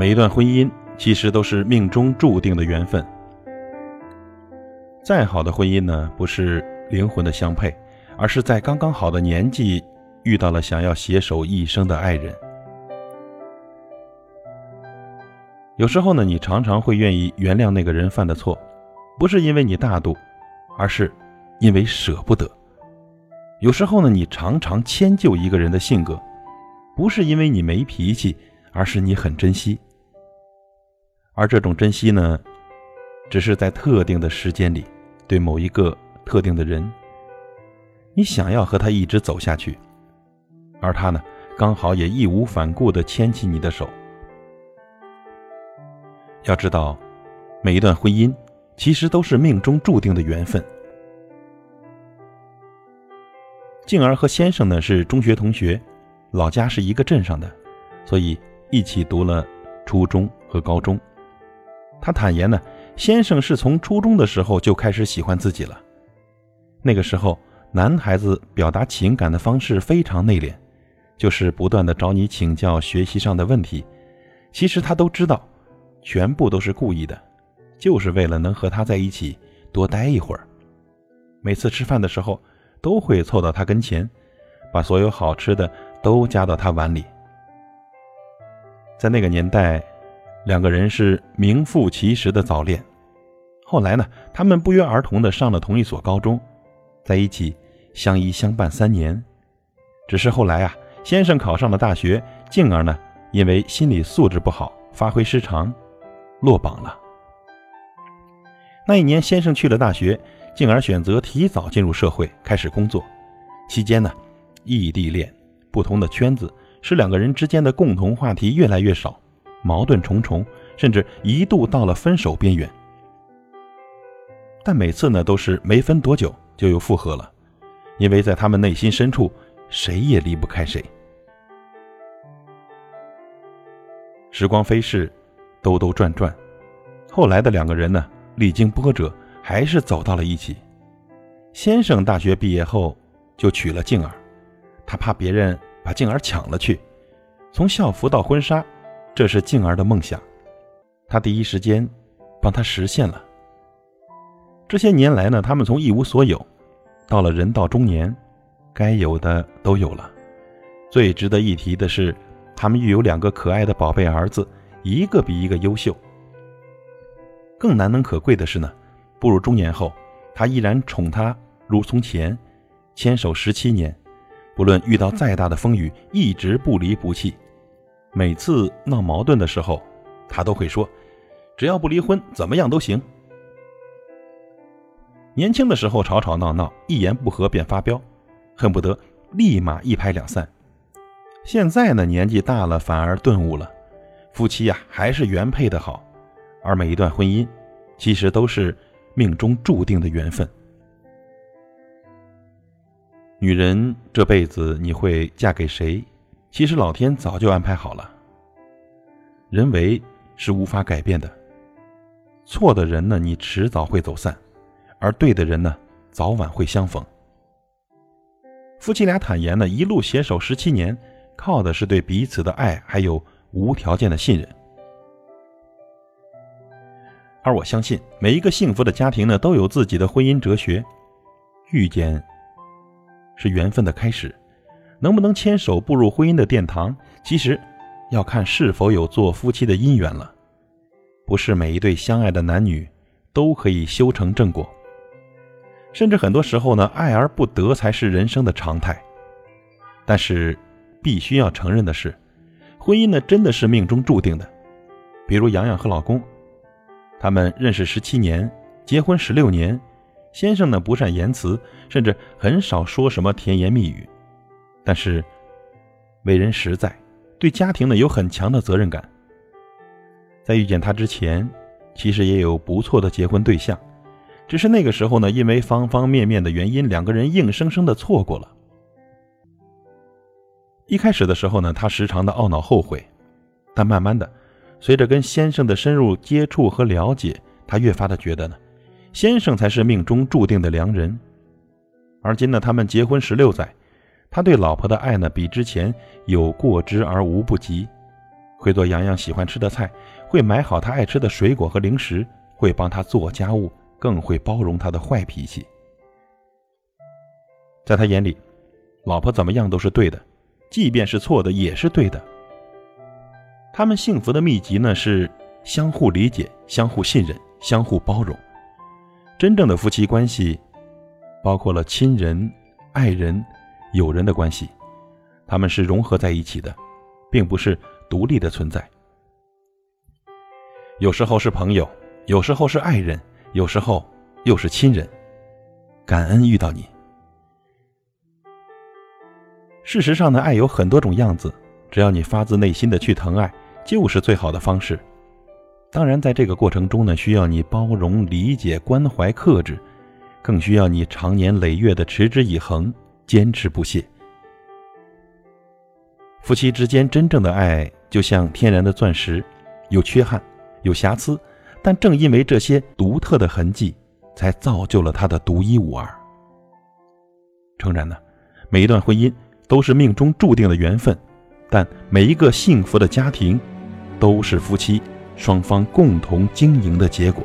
每一段婚姻其实都是命中注定的缘分。再好的婚姻呢，不是灵魂的相配，而是在刚刚好的年纪遇到了想要携手一生的爱人。有时候呢，你常常会愿意原谅那个人犯的错，不是因为你大度，而是因为舍不得。有时候呢，你常常迁就一个人的性格，不是因为你没脾气，而是你很珍惜。而这种珍惜呢，只是在特定的时间里，对某一个特定的人，你想要和他一直走下去，而他呢，刚好也义无反顾地牵起你的手。要知道，每一段婚姻其实都是命中注定的缘分。静儿和先生呢是中学同学，老家是一个镇上的，所以一起读了初中和高中。他坦言呢，先生是从初中的时候就开始喜欢自己了。那个时候，男孩子表达情感的方式非常内敛，就是不断的找你请教学习上的问题。其实他都知道，全部都是故意的，就是为了能和他在一起多待一会儿。每次吃饭的时候，都会凑到他跟前，把所有好吃的都夹到他碗里。在那个年代。两个人是名副其实的早恋，后来呢，他们不约而同的上了同一所高中，在一起相依相伴三年。只是后来啊，先生考上了大学，静儿呢，因为心理素质不好，发挥失常，落榜了。那一年，先生去了大学，静儿选择提早进入社会，开始工作。期间呢，异地恋，不同的圈子，使两个人之间的共同话题越来越少。矛盾重重，甚至一度到了分手边缘。但每次呢，都是没分多久就又复合了，因为在他们内心深处，谁也离不开谁。时光飞逝，兜兜转转，后来的两个人呢，历经波折，还是走到了一起。先生大学毕业后就娶了静儿，他怕别人把静儿抢了去，从校服到婚纱。这是静儿的梦想，他第一时间帮他实现了。这些年来呢，他们从一无所有，到了人到中年，该有的都有了。最值得一提的是，他们育有两个可爱的宝贝儿子，一个比一个优秀。更难能可贵的是呢，步入中年后，他依然宠她如从前，牵手十七年，不论遇到再大的风雨，一直不离不弃。每次闹矛盾的时候，他都会说：“只要不离婚，怎么样都行。”年轻的时候吵吵闹闹，一言不合便发飙，恨不得立马一拍两散。现在呢，年纪大了，反而顿悟了，夫妻呀还是原配的好。而每一段婚姻，其实都是命中注定的缘分。女人这辈子你会嫁给谁？其实老天早就安排好了，人为是无法改变的。错的人呢，你迟早会走散；而对的人呢，早晚会相逢。夫妻俩坦言呢，一路携手十七年，靠的是对彼此的爱，还有无条件的信任。而我相信，每一个幸福的家庭呢，都有自己的婚姻哲学。遇见是缘分的开始。能不能牵手步入婚姻的殿堂，其实要看是否有做夫妻的姻缘了。不是每一对相爱的男女都可以修成正果，甚至很多时候呢，爱而不得才是人生的常态。但是，必须要承认的是，婚姻呢真的是命中注定的。比如洋洋和老公，他们认识十七年，结婚十六年，先生呢不善言辞，甚至很少说什么甜言蜜语。但是，为人实在，对家庭呢有很强的责任感。在遇见他之前，其实也有不错的结婚对象，只是那个时候呢，因为方方面面的原因，两个人硬生生的错过了。一开始的时候呢，他时常的懊恼后悔，但慢慢的，随着跟先生的深入接触和了解，他越发的觉得呢，先生才是命中注定的良人。而今呢，他们结婚十六载。他对老婆的爱呢，比之前有过之而无不及。会做洋洋喜欢吃的菜，会买好他爱吃的水果和零食，会帮他做家务，更会包容他的坏脾气。在他眼里，老婆怎么样都是对的，即便是错的也是对的。他们幸福的秘籍呢是相互理解、相互信任、相互包容。真正的夫妻关系，包括了亲人、爱人、友人的关系，他们是融合在一起的，并不是独立的存在。有时候是朋友，有时候是爱人，有时候又是亲人。感恩遇到你。事实上呢，爱有很多种样子，只要你发自内心的去疼爱。就是最好的方式。当然，在这个过程中呢，需要你包容、理解、关怀、克制，更需要你长年累月的持之以恒、坚持不懈。夫妻之间真正的爱，就像天然的钻石，有缺憾，有瑕疵，但正因为这些独特的痕迹，才造就了它的独一无二。诚然呢，每一段婚姻都是命中注定的缘分，但每一个幸福的家庭。都是夫妻双方共同经营的结果。